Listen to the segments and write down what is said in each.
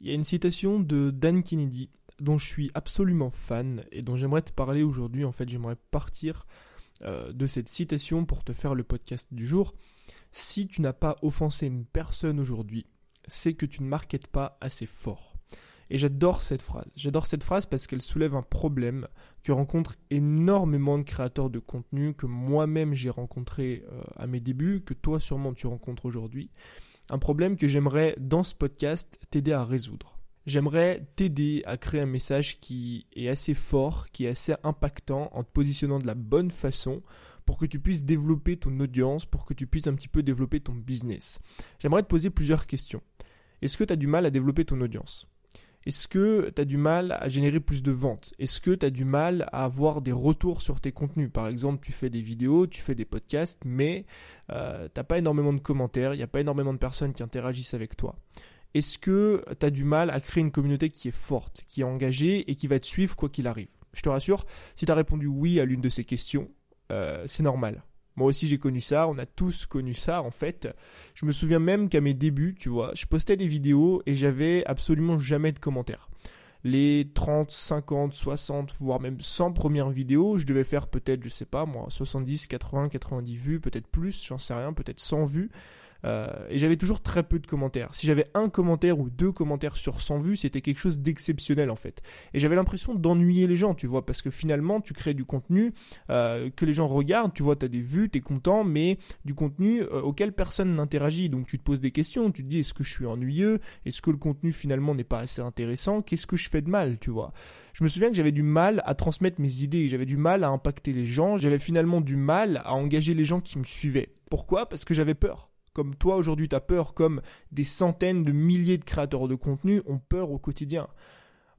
Il y a une citation de Dan Kennedy dont je suis absolument fan et dont j'aimerais te parler aujourd'hui. En fait, j'aimerais partir euh, de cette citation pour te faire le podcast du jour. Si tu n'as pas offensé une personne aujourd'hui, c'est que tu ne marketes pas assez fort. Et j'adore cette phrase. J'adore cette phrase parce qu'elle soulève un problème que rencontrent énormément de créateurs de contenu, que moi-même j'ai rencontré euh, à mes débuts, que toi sûrement tu rencontres aujourd'hui. Un problème que j'aimerais dans ce podcast t'aider à résoudre. J'aimerais t'aider à créer un message qui est assez fort, qui est assez impactant en te positionnant de la bonne façon pour que tu puisses développer ton audience, pour que tu puisses un petit peu développer ton business. J'aimerais te poser plusieurs questions. Est-ce que tu as du mal à développer ton audience? Est-ce que tu as du mal à générer plus de ventes? Est-ce que tu as du mal à avoir des retours sur tes contenus? Par exemple, tu fais des vidéos, tu fais des podcasts, mais euh, t'as pas énormément de commentaires, il n'y a pas énormément de personnes qui interagissent avec toi. Est-ce que tu as du mal à créer une communauté qui est forte, qui est engagée et qui va te suivre quoi qu'il arrive? Je te rassure, si tu répondu oui à l'une de ces questions, euh, c'est normal. Moi aussi j'ai connu ça, on a tous connu ça en fait. Je me souviens même qu'à mes débuts, tu vois, je postais des vidéos et j'avais absolument jamais de commentaires. Les 30, 50, 60, voire même 100 premières vidéos, je devais faire peut-être, je sais pas moi, 70, 80, 90 vues, peut-être plus, j'en sais rien, peut-être 100 vues. Euh, et j'avais toujours très peu de commentaires. Si j'avais un commentaire ou deux commentaires sur 100 vues, c'était quelque chose d'exceptionnel en fait. Et j'avais l'impression d'ennuyer les gens, tu vois, parce que finalement, tu crées du contenu euh, que les gens regardent, tu vois, tu as des vues, tu es content, mais du contenu euh, auquel personne n'interagit. Donc tu te poses des questions, tu te dis est-ce que je suis ennuyeux? Est-ce que le contenu finalement n'est pas assez intéressant? Qu'est-ce que je fais de mal, tu vois? Je me souviens que j'avais du mal à transmettre mes idées, j'avais du mal à impacter les gens, j'avais finalement du mal à engager les gens qui me suivaient. Pourquoi? Parce que j'avais peur comme toi aujourd'hui tu as peur, comme des centaines de milliers de créateurs de contenu ont peur au quotidien.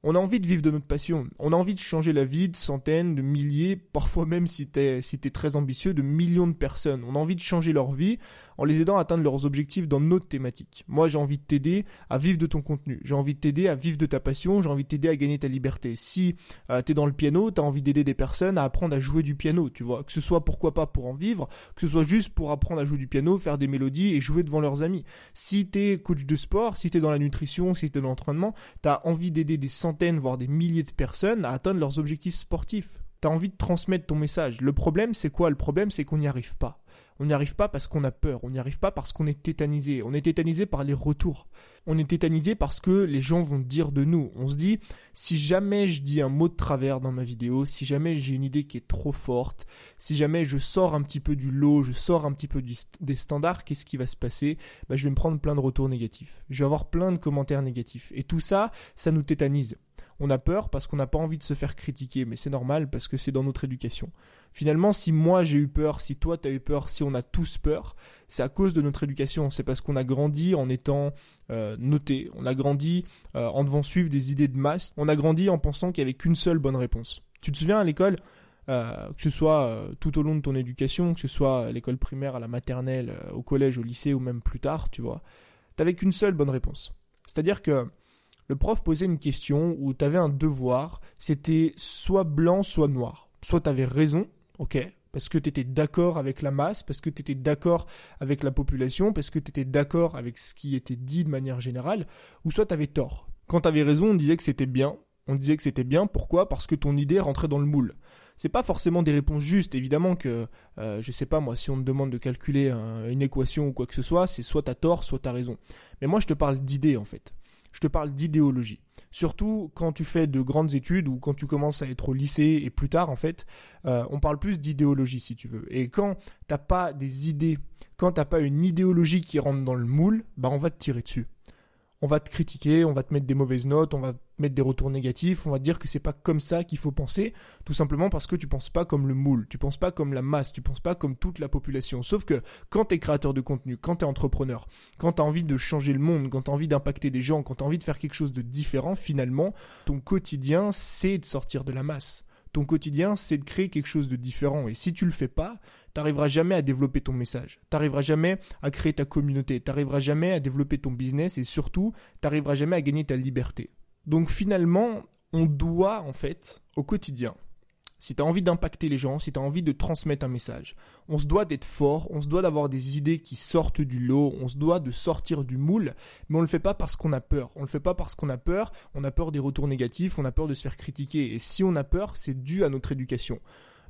On a envie de vivre de notre passion. On a envie de changer la vie de centaines, de milliers, parfois même si t'es très ambitieux, de millions de personnes. On a envie de changer leur vie en les aidant à atteindre leurs objectifs dans notre thématique. Moi, j'ai envie de t'aider à vivre de ton contenu. J'ai envie de t'aider à vivre de ta passion. J'ai envie de t'aider à gagner ta liberté. Si euh, t'es dans le piano, t'as envie d'aider des personnes à apprendre à jouer du piano, tu vois. Que ce soit pourquoi pas pour en vivre, que ce soit juste pour apprendre à jouer du piano, faire des mélodies et jouer devant leurs amis. Si t'es coach de sport, si t'es dans la nutrition, si t'es dans l'entraînement, t'as envie d'aider des centaines voire des milliers de personnes à atteindre leurs objectifs sportifs. T'as envie de transmettre ton message. Le problème, c'est quoi? Le problème, c'est qu'on n'y arrive pas. On n'y arrive pas parce qu'on a peur, on n'y arrive pas parce qu'on est tétanisé, on est tétanisé par les retours. On est tétanisé parce que les gens vont dire de nous. On se dit, si jamais je dis un mot de travers dans ma vidéo, si jamais j'ai une idée qui est trop forte, si jamais je sors un petit peu du lot, je sors un petit peu des standards, qu'est-ce qui va se passer? Bah, Je vais me prendre plein de retours négatifs. Je vais avoir plein de commentaires négatifs. Et tout ça, ça nous tétanise. On a peur parce qu'on n'a pas envie de se faire critiquer, mais c'est normal parce que c'est dans notre éducation. Finalement, si moi j'ai eu peur, si toi t'as eu peur, si on a tous peur, c'est à cause de notre éducation. C'est parce qu'on a grandi en étant euh, noté, on a grandi euh, en devant suivre des idées de masse, on a grandi en pensant qu'il n'y avait qu'une seule bonne réponse. Tu te souviens à l'école, euh, que ce soit tout au long de ton éducation, que ce soit à l'école primaire, à la maternelle, au collège, au lycée ou même plus tard, tu vois, t'avais qu'une seule bonne réponse. C'est-à-dire que le prof posait une question où tu avais un devoir, c'était soit blanc, soit noir. Soit tu avais raison, ok, parce que tu étais d'accord avec la masse, parce que tu étais d'accord avec la population, parce que tu étais d'accord avec ce qui était dit de manière générale, ou soit tu avais tort. Quand tu avais raison, on disait que c'était bien. On disait que c'était bien, pourquoi? Parce que ton idée rentrait dans le moule. C'est pas forcément des réponses justes, évidemment que, euh, je sais pas moi, si on te demande de calculer une équation ou quoi que ce soit, c'est soit t'as tort, soit t'as raison. Mais moi je te parle d'idées en fait je te parle d'idéologie. Surtout quand tu fais de grandes études ou quand tu commences à être au lycée et plus tard en fait, euh, on parle plus d'idéologie si tu veux. Et quand t'as pas des idées, quand t'as pas une idéologie qui rentre dans le moule, bah on va te tirer dessus on va te critiquer, on va te mettre des mauvaises notes, on va mettre des retours négatifs, on va dire que c'est pas comme ça qu'il faut penser, tout simplement parce que tu penses pas comme le moule, tu penses pas comme la masse, tu penses pas comme toute la population. Sauf que quand t'es créateur de contenu, quand t'es entrepreneur, quand t'as envie de changer le monde, quand t'as envie d'impacter des gens, quand t'as envie de faire quelque chose de différent, finalement, ton quotidien, c'est de sortir de la masse. Ton quotidien, c'est de créer quelque chose de différent. Et si tu le fais pas, t'arriveras jamais à développer ton message, t'arriveras jamais à créer ta communauté, t'arriveras jamais à développer ton business et surtout, t'arriveras jamais à gagner ta liberté. Donc finalement, on doit en fait, au quotidien, si tu as envie d'impacter les gens, si tu as envie de transmettre un message, on se doit d'être fort, on se doit d'avoir des idées qui sortent du lot, on se doit de sortir du moule, mais on le fait pas parce qu'on a peur. On le fait pas parce qu'on a peur, on a peur des retours négatifs, on a peur de se faire critiquer. Et si on a peur, c'est dû à notre éducation.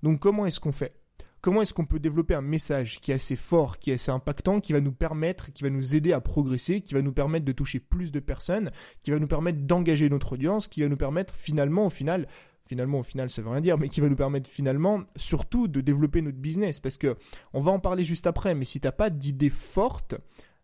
Donc comment est-ce qu'on fait? Comment est-ce qu'on peut développer un message qui est assez fort, qui est assez impactant, qui va nous permettre, qui va nous aider à progresser, qui va nous permettre de toucher plus de personnes, qui va nous permettre d'engager notre audience, qui va nous permettre finalement, au final, finalement au final ça veut rien dire mais qui va nous permettre finalement surtout de développer notre business. Parce que on va en parler juste après mais si t'as pas d'idée forte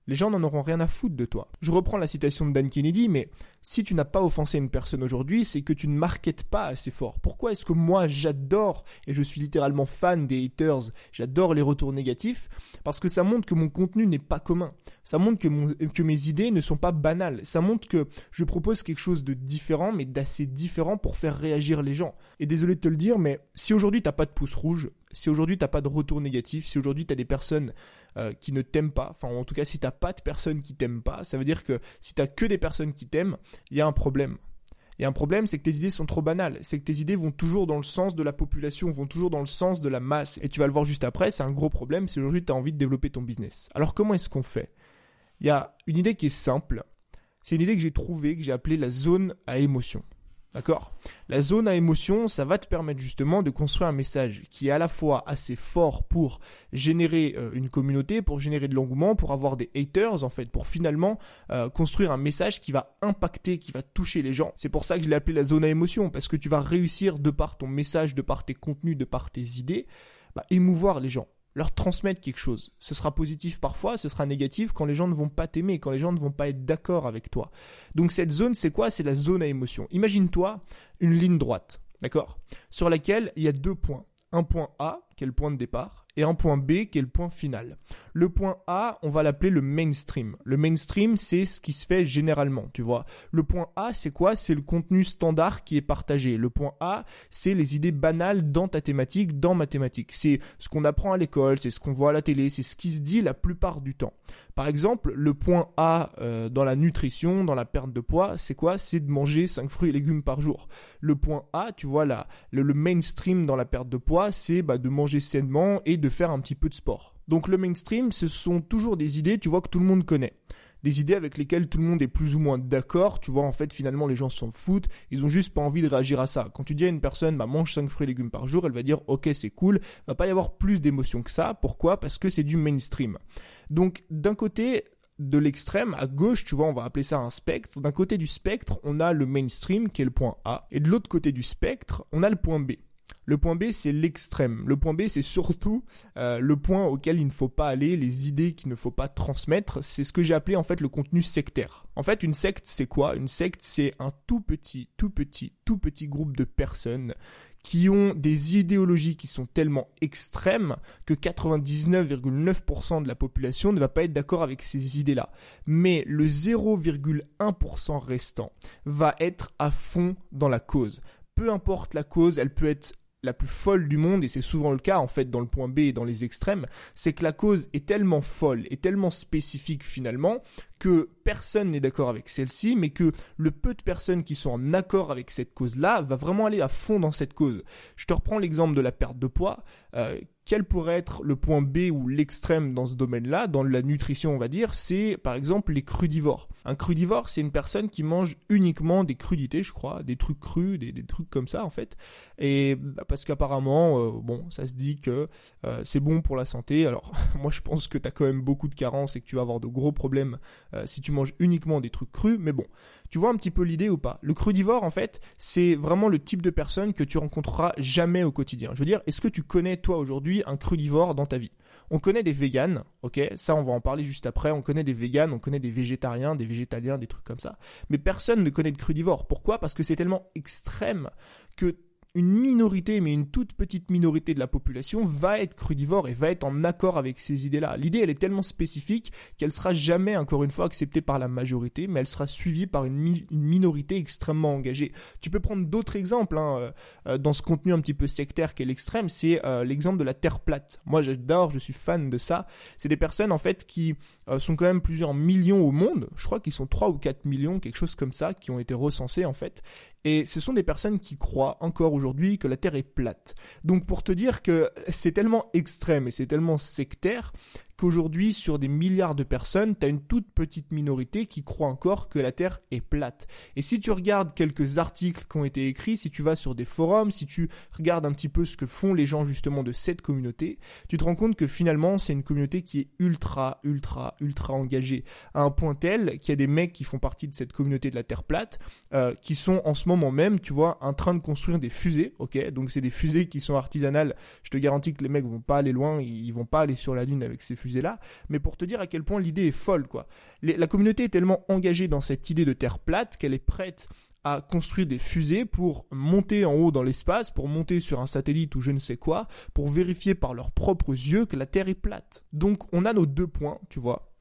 les gens n'en auront rien à foutre de toi. Je reprends la citation de Dan Kennedy, mais si tu n'as pas offensé une personne aujourd'hui, c'est que tu ne marketes pas assez fort. Pourquoi est-ce que moi j'adore, et je suis littéralement fan des haters, j'adore les retours négatifs, parce que ça montre que mon contenu n'est pas commun. Ça montre que, que mes idées ne sont pas banales. Ça montre que je propose quelque chose de différent, mais d'assez différent pour faire réagir les gens. Et désolé de te le dire, mais si aujourd'hui t'as pas de pouce rouge, si aujourd'hui t'as pas de retour négatif, si aujourd'hui t'as des personnes euh, qui ne t'aiment pas, enfin en tout cas si t'as pas de personnes qui t'aiment pas, ça veut dire que si t'as que des personnes qui t'aiment, il y a un problème. A un problème, c'est que tes idées sont trop banales. C'est que tes idées vont toujours dans le sens de la population, vont toujours dans le sens de la masse. Et tu vas le voir juste après, c'est un gros problème si aujourd'hui tu as envie de développer ton business. Alors comment est-ce qu'on fait? Il y a une idée qui est simple. C'est une idée que j'ai trouvée, que j'ai appelée la zone à émotion. D'accord La zone à émotion, ça va te permettre justement de construire un message qui est à la fois assez fort pour générer euh, une communauté, pour générer de l'engouement, pour avoir des haters en fait, pour finalement euh, construire un message qui va impacter, qui va toucher les gens. C'est pour ça que je l'ai appelé la zone à émotion, parce que tu vas réussir de par ton message, de par tes contenus, de par tes idées, bah, émouvoir les gens leur transmettre quelque chose. Ce sera positif parfois, ce sera négatif quand les gens ne vont pas t'aimer, quand les gens ne vont pas être d'accord avec toi. Donc cette zone, c'est quoi? C'est la zone à émotion. Imagine-toi une ligne droite, d'accord? Sur laquelle il y a deux points. Un point A, qui est le point de départ, et un point B qui est le point final. Le point A, on va l'appeler le mainstream. Le mainstream, c'est ce qui se fait généralement, tu vois. Le point A, c'est quoi? C'est le contenu standard qui est partagé. Le point A, c'est les idées banales dans ta thématique, dans ma thématique. C'est ce qu'on apprend à l'école, c'est ce qu'on voit à la télé, c'est ce qui se dit la plupart du temps. Par exemple, le point A euh, dans la nutrition, dans la perte de poids, c'est quoi? C'est de manger 5 fruits et légumes par jour. Le point A, tu vois là, le, mainstream dans la perte de poids, c'est bah, de manger sainement et de faire un petit peu de sport. Donc le mainstream, ce sont toujours des idées, tu vois, que tout le monde connaît des idées avec lesquelles tout le monde est plus ou moins d'accord. Tu vois, en fait, finalement, les gens s'en foutent. Ils ont juste pas envie de réagir à ça. Quand tu dis à une personne, bah, mange 5 fruits et légumes par jour, elle va dire, ok, c'est cool. Va pas y avoir plus d'émotions que ça. Pourquoi? Parce que c'est du mainstream. Donc, d'un côté, de l'extrême à gauche, tu vois, on va appeler ça un spectre. D'un côté du spectre, on a le mainstream qui est le point A, et de l'autre côté du spectre, on a le point B. Le point B, c'est l'extrême. Le point B, c'est surtout euh, le point auquel il ne faut pas aller, les idées qu'il ne faut pas transmettre. C'est ce que j'ai appelé en fait le contenu sectaire. En fait, une secte, c'est quoi? Une secte, c'est un tout petit, tout petit, tout petit groupe de personnes qui ont des idéologies qui sont tellement extrêmes que 99,9% de la population ne va pas être d'accord avec ces idées-là. Mais le 0,1% restant va être à fond dans la cause peu importe la cause, elle peut être la plus folle du monde, et c'est souvent le cas en fait dans le point B et dans les extrêmes, c'est que la cause est tellement folle et tellement spécifique finalement que personne n'est d'accord avec celle-ci, mais que le peu de personnes qui sont en accord avec cette cause-là va vraiment aller à fond dans cette cause. Je te reprends l'exemple de la perte de poids. Euh, quel pourrait être le point B ou l'extrême dans ce domaine-là, dans la nutrition on va dire, c'est par exemple les crudivores. Un crudivore, c'est une personne qui mange uniquement des crudités, je crois, des trucs crus, des, trucs comme ça en fait. Et bah, parce qu'apparemment, euh, bon, ça se dit que euh, c'est bon pour la santé. Alors moi je pense que tu as quand même beaucoup de carences et que tu vas avoir de gros problèmes euh, si tu manges uniquement des trucs crus, mais bon, tu vois un petit peu l'idée ou pas? Le crudivore, en fait, c'est vraiment le type de personne que tu rencontreras jamais au quotidien. Je veux dire, est-ce que tu connais toi aujourd'hui un crudivore dans ta vie? On connaît des véganes, ok? Ça, on va en parler juste après. On connaît des véganes, on connaît des végétariens, des végétaliens, des trucs comme ça. Mais personne ne connaît de crudivore. Pourquoi? Parce que c'est tellement extrême que une minorité, mais une toute petite minorité de la population va être crudivore et va être en accord avec ces idées-là. L'idée, elle est tellement spécifique qu'elle sera jamais, encore une fois, acceptée par la majorité, mais elle sera suivie par une, minorité extrêmement engagée. Tu peux prendre d'autres exemples hein, euh, euh, dans ce contenu un petit peu sectaire qu'est l'extrême, c'est euh, l'exemple de la Terre plate. Moi, j'adore, je suis fan de ça. C'est des personnes, en fait, qui sont quand même plusieurs millions au monde. Je crois qu'ils sont 3 ou 4 millions, quelque chose comme ça, qui ont été recensés, en fait. Et ce sont des personnes qui croient encore aujourd'hui que la Terre est plate. Donc pour te dire que c'est tellement extrême et c'est tellement sectaire qu'aujourd'hui, sur des milliards de personnes, tu as une toute petite minorité qui croit encore que la Terre est plate. Et si tu regardes quelques articles qui ont été écrits, si tu vas sur des forums, si tu regardes un petit peu ce que font les gens justement de cette communauté, tu te rends compte que finalement, c'est une communauté qui est ultra, ultra, ultra engagée. À un point tel qu'il y a des mecs qui font partie de cette communauté de la Terre plate, euh, qui sont en ce moment même, tu vois, en train de construire des fusées, ok? Donc c'est des fusées qui sont artisanales. Je te garantis que les mecs vont pas aller loin, ils vont pas aller sur la Lune avec ces fusées mais pour te dire à quel point l'idée est folle, quoi. la communauté est tellement engagée dans cette idée de terre plate qu'elle est prête à construire des fusées pour monter en haut dans l'espace, pour monter sur un satellite ou je ne sais quoi, pour vérifier par leurs propres yeux que la Terre est plate. Donc on a nos deux points, tu vois.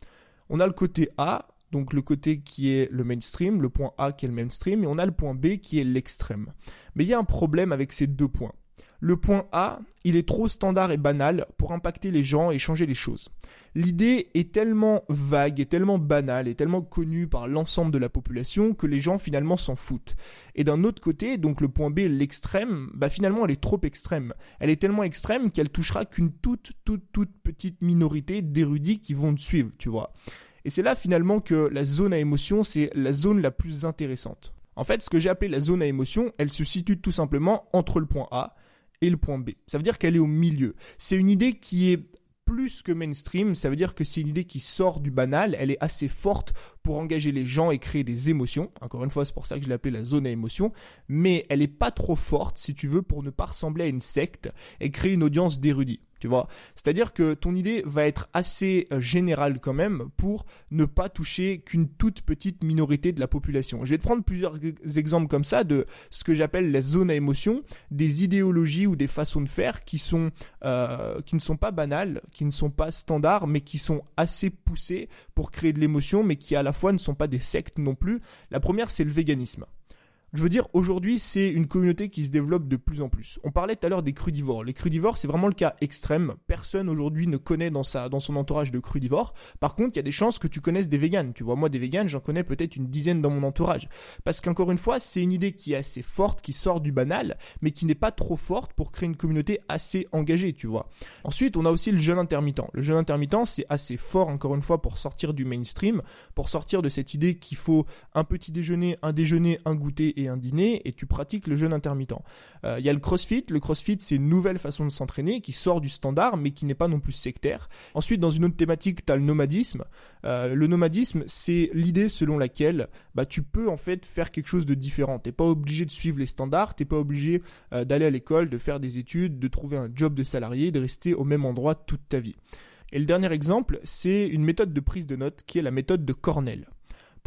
On a le côté A, donc le côté qui est le mainstream, le point A qui est le mainstream, et on a le point B qui est l'extrême. Mais il y a un problème avec ces deux points. Le point A, il est trop standard et banal pour impacter les gens et changer les choses. L'idée est tellement vague et tellement banale et tellement connue par l'ensemble de la population que les gens finalement s'en foutent. Et d'un autre côté, donc le point B, l'extrême, bah finalement elle est trop extrême. Elle est tellement extrême qu'elle touchera qu'une toute toute toute petite minorité d'érudits qui vont te suivre, tu vois. Et c'est là finalement que la zone à émotion, c'est la zone la plus intéressante. En fait, ce que j'ai appelé la zone à émotion, elle se situe tout simplement entre le point A et le point B. Ça veut dire qu'elle est au milieu. C'est une idée qui est plus que mainstream, ça veut dire que c'est une idée qui sort du banal, elle est assez forte pour engager les gens et créer des émotions. Encore une fois, c'est pour ça que je l'ai appelée la zone à émotion, mais elle est pas trop forte, si tu veux, pour ne pas ressembler à une secte et créer une audience d'érudits. Tu vois, c'est-à-dire que ton idée va être assez euh, générale quand même pour ne pas toucher qu'une toute petite minorité de la population. Je vais te prendre plusieurs exemples comme ça de ce que j'appelle la zone à émotion, des idéologies ou des façons de faire qui sont euh, qui ne sont pas banales, qui ne sont pas standards, mais qui sont assez poussées pour créer de l'émotion, mais qui à la fois ne sont pas des sectes non plus. La première, c'est le véganisme. Je veux dire, aujourd'hui, c'est une communauté qui se développe de plus en plus. On parlait tout à l'heure des crudivores. Les crudivores, c'est vraiment le cas extrême. Personne aujourd'hui ne connaît dans, sa, dans son entourage de crudivores. Par contre, il y a des chances que tu connaisses des véganes. Tu vois, moi, des véganes, j'en connais peut-être une dizaine dans mon entourage. Parce qu'encore une fois, c'est une idée qui est assez forte, qui sort du banal, mais qui n'est pas trop forte pour créer une communauté assez engagée, tu vois. Ensuite, on a aussi le jeûne intermittent. Le jeûne intermittent, c'est assez fort, encore une fois, pour sortir du mainstream, pour sortir de cette idée qu'il faut un petit déjeuner, un déjeuner, un goûter et un dîner et tu pratiques le jeûne intermittent. Il euh, y a le crossfit. Le crossfit, c'est une nouvelle façon de s'entraîner qui sort du standard mais qui n'est pas non plus sectaire. Ensuite, dans une autre thématique, tu as le nomadisme. Euh, le nomadisme, c'est l'idée selon laquelle bah, tu peux en fait faire quelque chose de différent. T'es pas obligé de suivre les standards, t'es pas obligé euh, d'aller à l'école, de faire des études, de trouver un job de salarié, de rester au même endroit toute ta vie. Et le dernier exemple, c'est une méthode de prise de notes qui est la méthode de Cornell.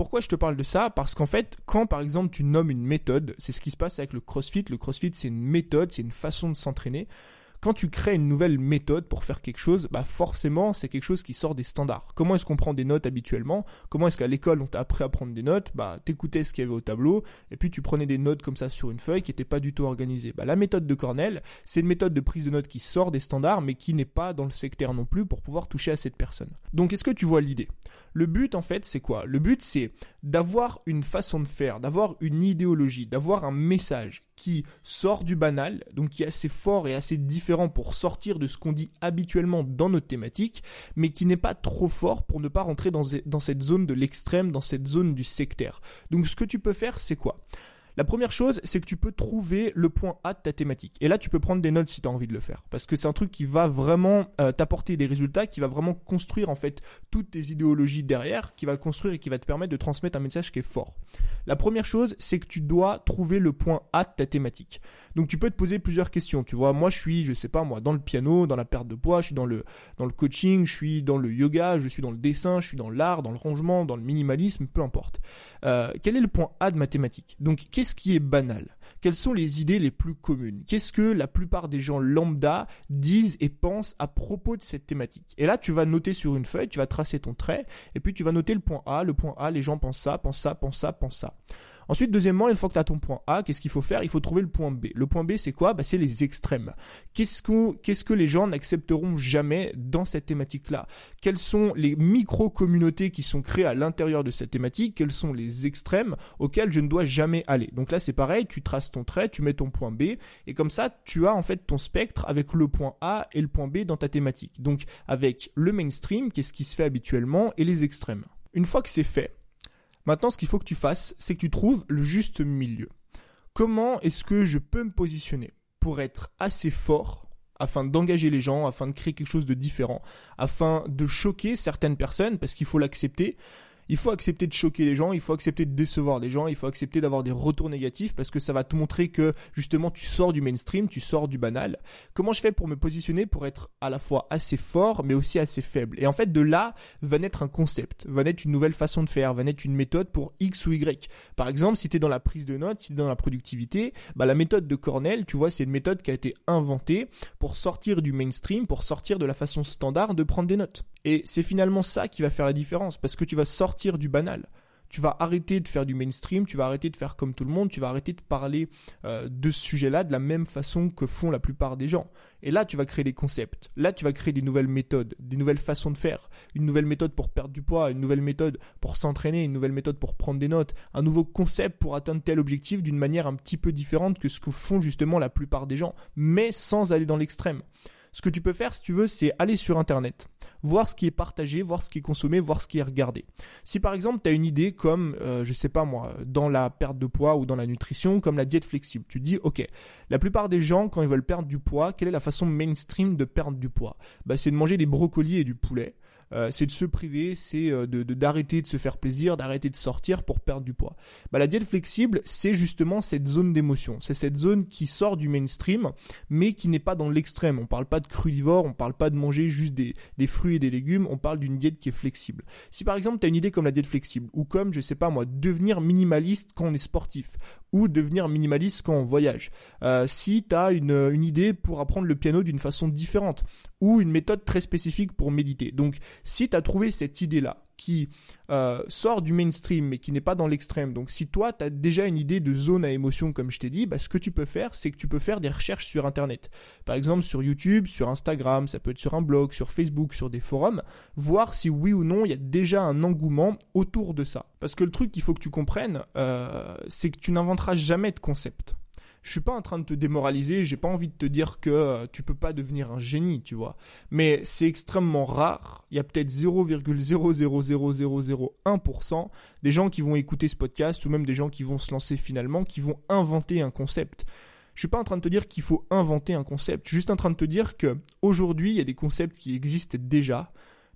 Pourquoi je te parle de ça? Parce qu'en fait, quand par exemple tu nommes une méthode, c'est ce qui se passe avec le CrossFit. Le CrossFit, c'est une méthode, c'est une façon de s'entraîner quand tu crées une nouvelle méthode pour faire quelque chose, bah forcément c'est quelque chose qui sort des standards. Comment est-ce qu'on prend des notes habituellement? Comment est-ce qu'à l'école on t'a appris à prendre des notes? Bah t'écoutais ce qu'il y avait au tableau et puis tu prenais des notes comme ça sur une feuille qui n'était pas du tout organisée. Bah la méthode de Cornell, c'est une méthode de prise de notes qui sort des standards mais qui n'est pas dans le secteur non plus pour pouvoir toucher à cette personne. Donc est-ce que tu vois l'idée? Le but en fait c'est quoi? Le but c'est d'avoir une façon de faire, d'avoir une idéologie, d'avoir un message qui sort du banal, donc qui est assez fort et assez différent pour sortir de ce qu'on dit habituellement dans notre thématique, mais qui n'est pas trop fort pour ne pas rentrer dans, dans cette zone de l'extrême, dans cette zone du sectaire. Donc ce que tu peux faire, c'est quoi? La première chose, c'est que tu peux trouver le point A de ta thématique. Et là, tu peux prendre des notes si tu as envie de le faire. Parce que c'est un truc qui va vraiment euh, t'apporter des résultats, qui va vraiment construire en fait toutes tes idéologies derrière, qui va construire et qui va te permettre de transmettre un message qui est fort. La première chose, c'est que tu dois trouver le point A de ta thématique. Donc tu peux te poser plusieurs questions. Tu vois, moi je suis, je sais pas moi, dans le piano, dans la perte de poids, je suis dans le, dans le coaching, je suis dans le yoga, je suis dans le dessin, je suis dans l'art, dans le rangement, dans le minimalisme, peu importe. Euh, quel est le point A de ma thématique? Donc qu'est-ce ce qui est banal Quelles sont les idées les plus communes? Qu'est-ce que la plupart des gens lambda disent et pensent à propos de cette thématique? Et là, tu vas noter sur une feuille, tu vas tracer ton trait, et puis tu vas noter le point A. Le point A, les gens pensent ça, pensent ça, pensent ça, pensent ça. Ensuite, deuxièmement, une fois que tu as ton point A, qu'est-ce qu'il faut faire? Il faut trouver le point B. Le point B, c'est quoi? Bah, C'est les extrêmes. Qu'est-ce, qu'est-ce que les gens n'accepteront jamais dans cette thématique-là? Quelles sont les micro-communautés qui sont créées à l'intérieur de cette thématique? Quels sont les extrêmes auxquels je ne dois jamais aller? Donc là, c'est pareil, tu traces ton trait, tu mets ton point B, et comme ça, tu as en fait ton spectre avec le point A et le point B dans ta thématique. Donc avec le mainstream, qu'est-ce qui se fait habituellement, et les extrêmes. Une fois que c'est fait, maintenant ce qu'il faut que tu fasses, c'est que tu trouves le juste milieu. Comment est-ce que je peux me positionner pour être assez fort afin d'engager les gens, afin de créer quelque chose de différent, afin de choquer certaines personnes, parce qu'il faut l'accepter, il faut accepter de choquer les gens, il faut accepter de décevoir les gens, il faut accepter d'avoir des retours négatifs parce que ça va te montrer que justement tu sors du mainstream, tu sors du banal. Comment je fais pour me positionner pour être à la fois assez fort mais aussi assez faible? Et en fait de là va naître un concept, va naître une nouvelle façon de faire, va naître une méthode pour X ou Y. Par exemple, si tu es dans la prise de notes, si tu es dans la productivité, bah la méthode de Cornell, tu vois, c'est une méthode qui a été inventée pour sortir du mainstream, pour sortir de la façon standard de prendre des notes. Et c'est finalement ça qui va faire la différence, parce que tu vas sortir du banal. Tu vas arrêter de faire du mainstream, tu vas arrêter de faire comme tout le monde, tu vas arrêter de parler euh, de ce sujet-là de la même façon que font la plupart des gens. Et là, tu vas créer des concepts. Là, tu vas créer des nouvelles méthodes, des nouvelles façons de faire. Une nouvelle méthode pour perdre du poids, une nouvelle méthode pour s'entraîner, une nouvelle méthode pour prendre des notes, un nouveau concept pour atteindre tel objectif d'une manière un petit peu différente que ce que font justement la plupart des gens, mais sans aller dans l'extrême. Ce que tu peux faire, si tu veux, c'est aller sur Internet voir ce qui est partagé, voir ce qui est consommé, voir ce qui est regardé. Si par exemple tu as une idée comme, euh, je sais pas moi, dans la perte de poids ou dans la nutrition, comme la diète flexible, tu dis ok, la plupart des gens quand ils veulent perdre du poids, quelle est la façon mainstream de perdre du poids? Bah c'est de manger des brocolis et du poulet. Euh, c'est de se priver, c'est euh, de d'arrêter de, se faire plaisir, d'arrêter de sortir pour perdre du poids. Bah, la diète flexible, c'est justement cette zone d'émotion, c'est cette zone qui sort du mainstream, mais qui n'est pas dans l'extrême. On parle pas de crudivore, on parle pas de manger juste des, des fruits et des légumes, on parle d'une diète qui est flexible. Si par exemple tu as une idée comme la diète flexible, ou comme, je sais pas moi, devenir minimaliste quand on est sportif, ou devenir minimaliste quand on voyage. Euh, si tu as une, une idée pour apprendre le piano d'une façon différente, ou une méthode très spécifique pour méditer. Donc si tu as trouvé cette idée-là, qui euh, sort du mainstream mais qui n'est pas dans l'extrême. Donc si toi tu as déjà une idée de zone à émotion comme je t'ai dit, bah, ce que tu peux faire c'est que tu peux faire des recherches sur internet. Par exemple sur YouTube, sur Instagram, ça peut être sur un blog, sur Facebook, sur des forums, voir si oui ou non il y a déjà un engouement autour de ça. Parce que le truc qu'il faut que tu comprennes, euh, c'est que tu n'inventeras jamais de concept je suis pas en train de te démoraliser, j'ai pas envie de te dire que euh, tu peux pas devenir un génie, tu vois. Mais c'est extrêmement rare. Il y a peut-être 0,00001% des gens qui vont écouter ce podcast ou même des gens qui vont se lancer finalement, qui vont inventer un concept. Je suis pas en train de te dire qu'il faut inventer un concept. Je suis juste en train de te dire que aujourd'hui, il y a des concepts qui existent déjà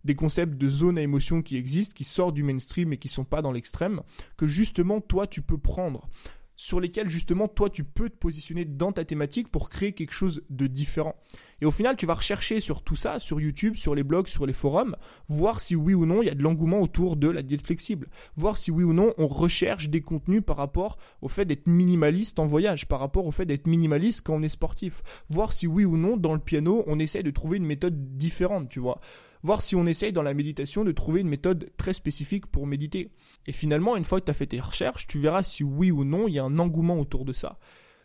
des concepts de zone à émotion qui existent, qui sortent du mainstream et qui sont pas dans l'extrême, que justement toi tu peux prendre sur lesquels justement toi tu peux te positionner dans ta thématique pour créer quelque chose de différent. Et au final, tu vas rechercher sur tout ça, sur YouTube, sur les blogs, sur les forums, voir si oui ou non il y a de l'engouement autour de la diète flexible, voir si oui ou non on recherche des contenus par rapport au fait d'être minimaliste en voyage, par rapport au fait d'être minimaliste quand on est sportif, voir si oui ou non dans le piano on essaie de trouver une méthode différente, tu vois voir si on essaye dans la méditation de trouver une méthode très spécifique pour méditer. Et finalement, une fois que tu as fait tes recherches, tu verras si oui ou non il y a un engouement autour de ça.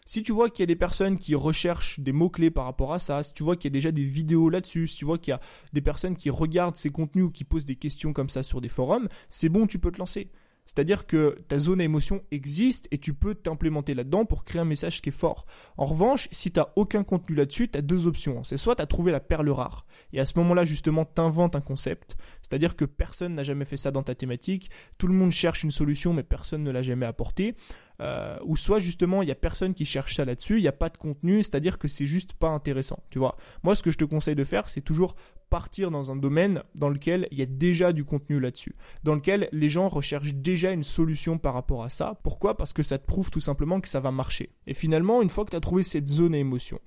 Si tu vois qu'il y a des personnes qui recherchent des mots-clés par rapport à ça, si tu vois qu'il y a déjà des vidéos là-dessus, si tu vois qu'il y a des personnes qui regardent ces contenus ou qui posent des questions comme ça sur des forums, c'est bon, tu peux te lancer. C'est-à-dire que ta zone à émotion existe et tu peux t'implémenter là-dedans pour créer un message qui est fort. En revanche, si tu n'as aucun contenu là-dessus, tu as deux options. C'est soit tu as trouvé la perle rare et à ce moment-là, justement, tu inventes un concept. C'est-à-dire que personne n'a jamais fait ça dans ta thématique. Tout le monde cherche une solution mais personne ne l'a jamais apportée. Euh, ou soit justement il y a personne qui cherche ça là-dessus, il n'y a pas de contenu, c'est-à-dire que c'est juste pas intéressant, tu vois. Moi ce que je te conseille de faire, c'est toujours partir dans un domaine dans lequel il y a déjà du contenu là-dessus, dans lequel les gens recherchent déjà une solution par rapport à ça. Pourquoi? Parce que ça te prouve tout simplement que ça va marcher. Et finalement, une fois que tu as trouvé cette zone à émotion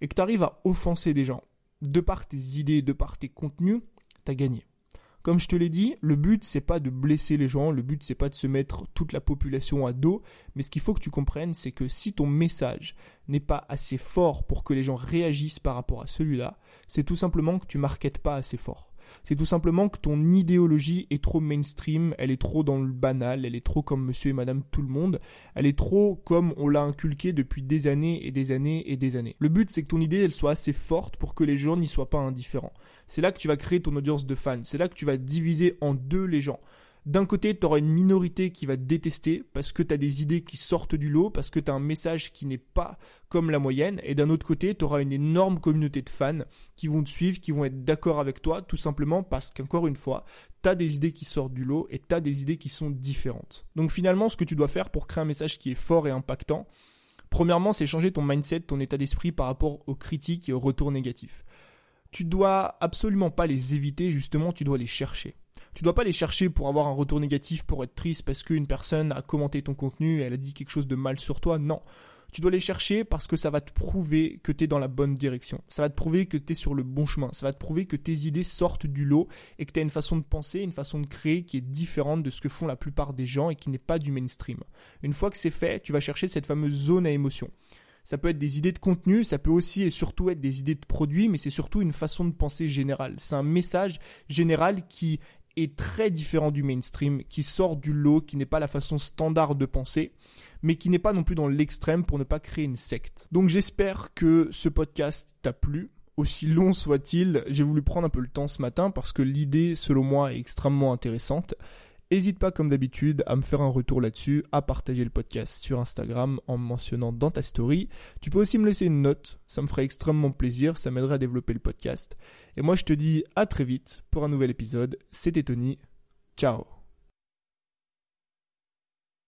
et que tu arrives à offenser des gens, de par tes idées, de par tes contenus, tu as gagné. Comme je te l'ai dit, le but c'est pas de blesser les gens, le but c'est pas de se mettre toute la population à dos, mais ce qu'il faut que tu comprennes c'est que si ton message n'est pas assez fort pour que les gens réagissent par rapport à celui-là, c'est tout simplement que tu marketes pas assez fort. C'est tout simplement que ton idéologie est trop mainstream, elle est trop dans le banal, elle est trop comme monsieur et madame tout le monde, elle est trop comme on l'a inculqué depuis des années et des années et des années. Le but c'est que ton idée elle soit assez forte pour que les gens n'y soient pas indifférents. C'est là que tu vas créer ton audience de fans, c'est là que tu vas diviser en deux les gens. D'un côté, tu auras une minorité qui va te détester parce que tu as des idées qui sortent du lot, parce que tu as un message qui n'est pas comme la moyenne. Et d'un autre côté, tu auras une énorme communauté de fans qui vont te suivre, qui vont être d'accord avec toi, tout simplement parce qu'encore une fois, tu as des idées qui sortent du lot et tu as des idées qui sont différentes. Donc finalement, ce que tu dois faire pour créer un message qui est fort et impactant, premièrement, c'est changer ton mindset, ton état d'esprit par rapport aux critiques et aux retours négatifs. Tu dois absolument pas les éviter, justement, tu dois les chercher. Tu dois pas les chercher pour avoir un retour négatif, pour être triste parce qu'une personne a commenté ton contenu et elle a dit quelque chose de mal sur toi. Non. Tu dois les chercher parce que ça va te prouver que tu es dans la bonne direction. Ça va te prouver que tu es sur le bon chemin. Ça va te prouver que tes idées sortent du lot et que tu as une façon de penser, une façon de créer qui est différente de ce que font la plupart des gens et qui n'est pas du mainstream. Une fois que c'est fait, tu vas chercher cette fameuse zone à émotion. Ça peut être des idées de contenu, ça peut aussi et surtout être des idées de produits, mais c'est surtout une façon de penser générale. C'est un message général qui est très différent du mainstream, qui sort du lot, qui n'est pas la façon standard de penser, mais qui n'est pas non plus dans l'extrême pour ne pas créer une secte. Donc j'espère que ce podcast t'a plu. Aussi long soit-il, j'ai voulu prendre un peu le temps ce matin parce que l'idée, selon moi, est extrêmement intéressante. N'hésite pas, comme d'habitude, à me faire un retour là-dessus, à partager le podcast sur Instagram en me mentionnant dans ta story. Tu peux aussi me laisser une note, ça me ferait extrêmement plaisir, ça m'aiderait à développer le podcast. Et moi, je te dis à très vite pour un nouvel épisode. C'était Tony. Ciao